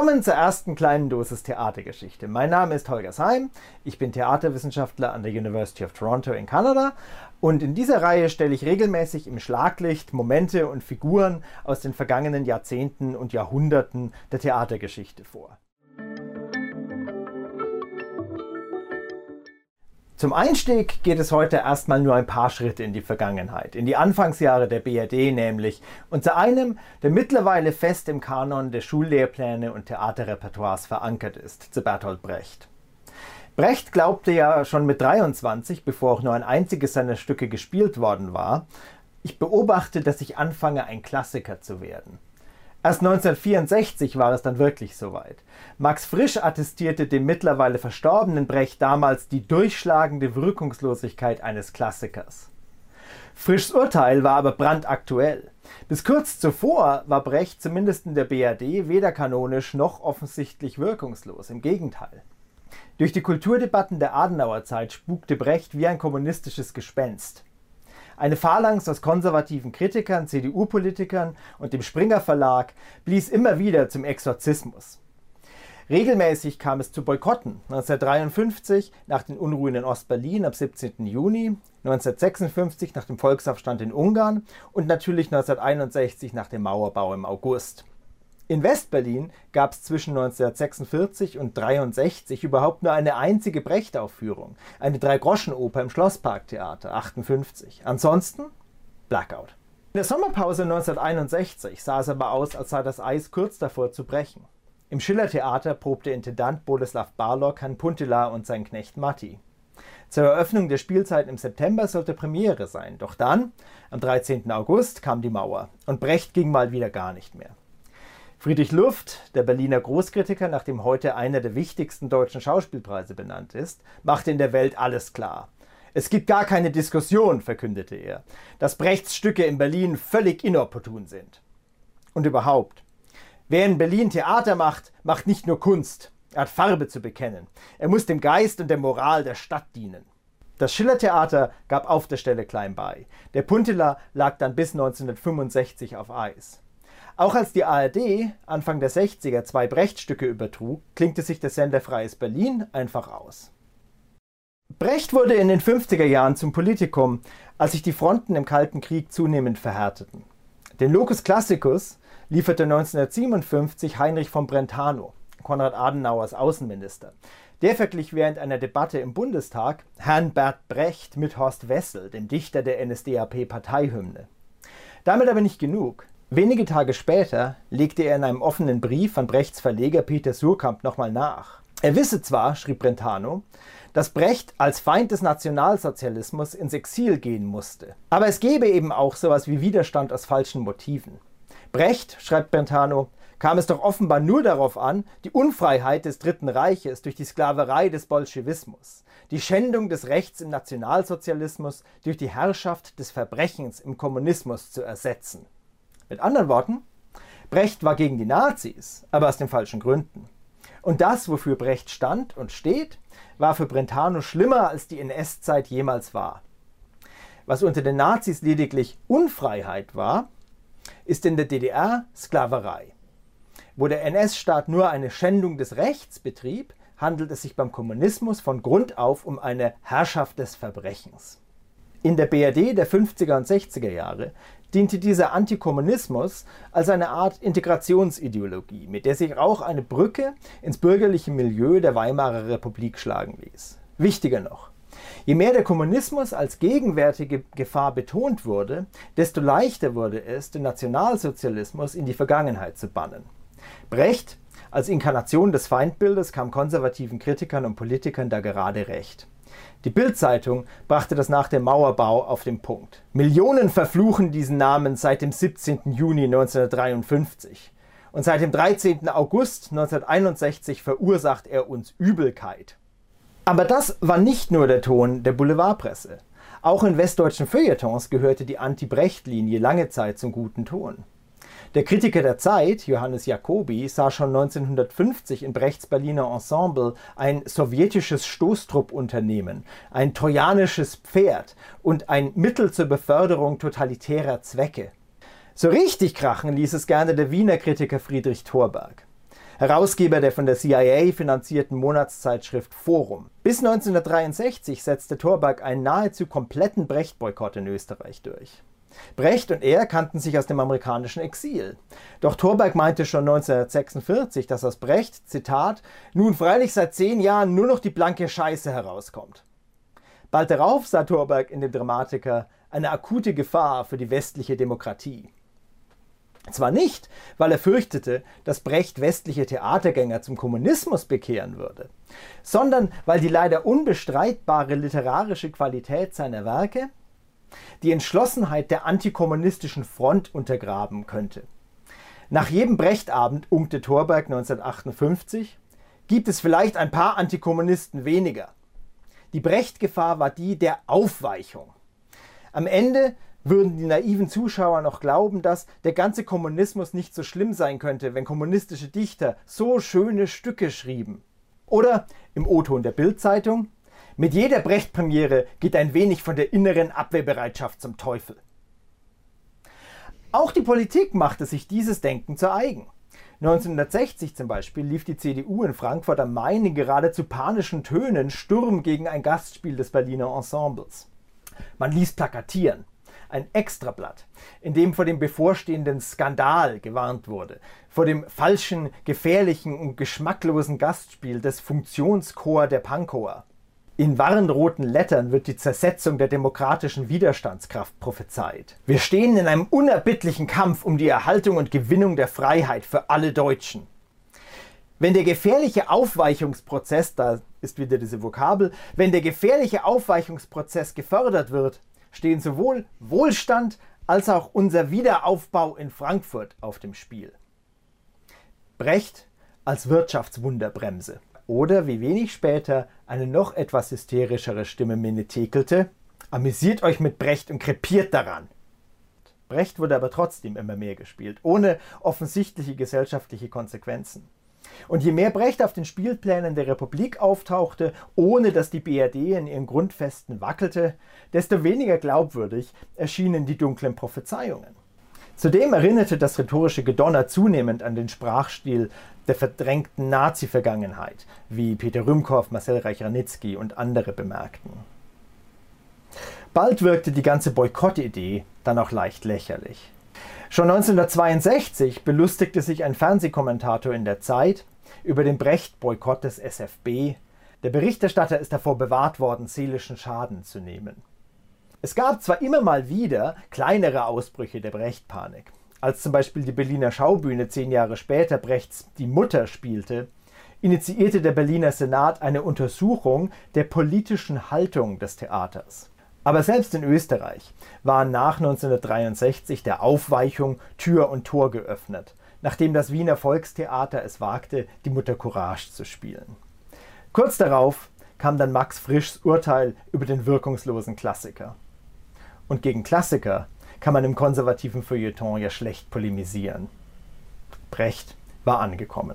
Willkommen zur ersten kleinen Dosis Theatergeschichte. Mein Name ist Holger Seim, ich bin Theaterwissenschaftler an der University of Toronto in Kanada und in dieser Reihe stelle ich regelmäßig im Schlaglicht Momente und Figuren aus den vergangenen Jahrzehnten und Jahrhunderten der Theatergeschichte vor. Zum Einstieg geht es heute erstmal nur ein paar Schritte in die Vergangenheit, in die Anfangsjahre der BRD nämlich, und zu einem, der mittlerweile fest im Kanon der Schullehrpläne und Theaterrepertoires verankert ist, zu Bertolt Brecht. Brecht glaubte ja schon mit 23, bevor auch nur ein einziges seiner Stücke gespielt worden war, ich beobachte, dass ich anfange, ein Klassiker zu werden. Erst 1964 war es dann wirklich soweit. Max Frisch attestierte dem mittlerweile verstorbenen Brecht damals die durchschlagende Wirkungslosigkeit eines Klassikers. Frischs Urteil war aber brandaktuell. Bis kurz zuvor war Brecht zumindest in der BRD weder kanonisch noch offensichtlich wirkungslos, im Gegenteil. Durch die Kulturdebatten der Adenauerzeit spukte Brecht wie ein kommunistisches Gespenst. Eine Phalanx aus konservativen Kritikern, CDU-Politikern und dem Springer Verlag blies immer wieder zum Exorzismus. Regelmäßig kam es zu Boykotten. 1953 nach den Unruhen in Ostberlin am 17. Juni, 1956 nach dem Volksaufstand in Ungarn und natürlich 1961 nach dem Mauerbau im August. In Westberlin gab es zwischen 1946 und 1963 überhaupt nur eine einzige Brecht-Aufführung, eine Dreigroschenoper im Schlossparktheater 58. Ansonsten Blackout. In der Sommerpause 1961 sah es aber aus, als sei das Eis kurz davor zu brechen. Im Schillertheater probte Intendant Boleslav Barlock Herrn Puntila und sein Knecht Matti. Zur Eröffnung der Spielzeit im September sollte Premiere sein, doch dann, am 13. August, kam die Mauer und Brecht ging mal wieder gar nicht mehr. Friedrich Luft, der Berliner Großkritiker, nach dem heute einer der wichtigsten deutschen Schauspielpreise benannt ist, machte in der Welt alles klar. Es gibt gar keine Diskussion, verkündete er, dass Brechts Stücke in Berlin völlig inopportun sind. Und überhaupt, wer in Berlin Theater macht, macht nicht nur Kunst, er hat Farbe zu bekennen. Er muss dem Geist und der Moral der Stadt dienen. Das Schillertheater gab auf der Stelle klein bei. Der Puntila lag dann bis 1965 auf Eis. Auch als die ARD Anfang der 60er zwei Brecht-Stücke übertrug, klinkte sich der Sender Freies Berlin einfach aus. Brecht wurde in den 50er Jahren zum Politikum, als sich die Fronten im Kalten Krieg zunehmend verhärteten. Den Locus Classicus lieferte 1957 Heinrich von Brentano, Konrad Adenauers Außenminister. Der verglich während einer Debatte im Bundestag Herrn Bert Brecht mit Horst Wessel, dem Dichter der NSDAP-Parteihymne. Damit aber nicht genug. Wenige Tage später legte er in einem offenen Brief an Brechts Verleger Peter Surkamp nochmal nach. Er wisse zwar, schrieb Brentano, dass Brecht als Feind des Nationalsozialismus ins Exil gehen musste. Aber es gebe eben auch sowas wie Widerstand aus falschen Motiven. Brecht, schreibt Brentano, kam es doch offenbar nur darauf an, die Unfreiheit des Dritten Reiches durch die Sklaverei des Bolschewismus, die Schändung des Rechts im Nationalsozialismus durch die Herrschaft des Verbrechens im Kommunismus zu ersetzen. Mit anderen Worten, Brecht war gegen die Nazis, aber aus den falschen Gründen. Und das, wofür Brecht stand und steht, war für Brentano schlimmer als die NS-Zeit jemals war. Was unter den Nazis lediglich Unfreiheit war, ist in der DDR Sklaverei. Wo der NS-Staat nur eine Schändung des Rechts betrieb, handelt es sich beim Kommunismus von Grund auf um eine Herrschaft des Verbrechens. In der BRD der 50er und 60er Jahre diente dieser Antikommunismus als eine Art Integrationsideologie, mit der sich auch eine Brücke ins bürgerliche Milieu der Weimarer Republik schlagen ließ. Wichtiger noch, je mehr der Kommunismus als gegenwärtige Gefahr betont wurde, desto leichter wurde es, den Nationalsozialismus in die Vergangenheit zu bannen. Brecht als Inkarnation des Feindbildes kam konservativen Kritikern und Politikern da gerade recht. Die Bild-Zeitung brachte das nach dem Mauerbau auf den Punkt. Millionen verfluchen diesen Namen seit dem 17. Juni 1953. Und seit dem 13. August 1961 verursacht er uns Übelkeit. Aber das war nicht nur der Ton der Boulevardpresse. Auch in westdeutschen Feuilletons gehörte die Anti-Brecht-Linie lange Zeit zum guten Ton. Der Kritiker der Zeit, Johannes Jacobi, sah schon 1950 in Brechts Berliner Ensemble ein sowjetisches Stoßtruppunternehmen, ein trojanisches Pferd und ein Mittel zur Beförderung totalitärer Zwecke. So richtig krachen ließ es gerne der Wiener Kritiker Friedrich Thorberg. Herausgeber der von der CIA finanzierten Monatszeitschrift Forum. Bis 1963 setzte Thorberg einen nahezu kompletten Brecht-Boykott in Österreich durch. Brecht und er kannten sich aus dem amerikanischen Exil. Doch Thorberg meinte schon 1946, dass aus Brecht, Zitat, nun freilich seit zehn Jahren nur noch die blanke Scheiße herauskommt. Bald darauf sah Thorberg in dem Dramatiker eine akute Gefahr für die westliche Demokratie. Zwar nicht, weil er fürchtete, dass Brecht westliche Theatergänger zum Kommunismus bekehren würde, sondern weil die leider unbestreitbare literarische Qualität seiner Werke die Entschlossenheit der antikommunistischen Front untergraben könnte. Nach jedem Brechtabend unkte Thorberg 1958 gibt es vielleicht ein paar Antikommunisten weniger. Die Brecht-Gefahr war die der Aufweichung. Am Ende würden die naiven Zuschauer noch glauben, dass der ganze Kommunismus nicht so schlimm sein könnte, wenn kommunistische Dichter so schöne Stücke schrieben. Oder im O-Ton der Bildzeitung, mit jeder Brecht-Premiere geht ein wenig von der inneren Abwehrbereitschaft zum Teufel. Auch die Politik machte sich dieses Denken zu eigen. 1960 zum Beispiel lief die CDU in Frankfurt am Main in geradezu panischen Tönen Sturm gegen ein Gastspiel des Berliner Ensembles. Man ließ plakatieren, ein Extrablatt, in dem vor dem bevorstehenden Skandal gewarnt wurde, vor dem falschen, gefährlichen und geschmacklosen Gastspiel des Funktionschor der Pankower. In warnroten Lettern wird die Zersetzung der demokratischen Widerstandskraft prophezeit. Wir stehen in einem unerbittlichen Kampf um die Erhaltung und Gewinnung der Freiheit für alle Deutschen. Wenn der gefährliche Aufweichungsprozess, da ist wieder diese Vokabel, wenn der gefährliche Aufweichungsprozess gefördert wird, stehen sowohl Wohlstand als auch unser Wiederaufbau in Frankfurt auf dem Spiel. Brecht als Wirtschaftswunderbremse. Oder wie wenig später eine noch etwas hysterischere Stimme minnetekelte, amüsiert euch mit Brecht und krepiert daran. Brecht wurde aber trotzdem immer mehr gespielt, ohne offensichtliche gesellschaftliche Konsequenzen. Und je mehr Brecht auf den Spielplänen der Republik auftauchte, ohne dass die BRD in ihren Grundfesten wackelte, desto weniger glaubwürdig erschienen die dunklen Prophezeiungen. Zudem erinnerte das rhetorische Gedonner zunehmend an den Sprachstil der verdrängten Nazi-Vergangenheit, wie Peter Rümkow, Marcel Reich-Ranitzky und andere bemerkten. Bald wirkte die ganze Boykottidee dann auch leicht lächerlich. Schon 1962 belustigte sich ein Fernsehkommentator in der Zeit über den Brecht-Boykott des SFB. Der Berichterstatter ist davor bewahrt worden, seelischen Schaden zu nehmen. Es gab zwar immer mal wieder kleinere Ausbrüche der Brecht-Panik. Als zum Beispiel die Berliner Schaubühne zehn Jahre später Brechts Die Mutter spielte, initiierte der Berliner Senat eine Untersuchung der politischen Haltung des Theaters. Aber selbst in Österreich waren nach 1963 der Aufweichung Tür und Tor geöffnet, nachdem das Wiener Volkstheater es wagte, die Mutter Courage zu spielen. Kurz darauf kam dann Max Frischs Urteil über den wirkungslosen Klassiker. Und gegen Klassiker kann man im konservativen Feuilleton ja schlecht polemisieren. Brecht war angekommen.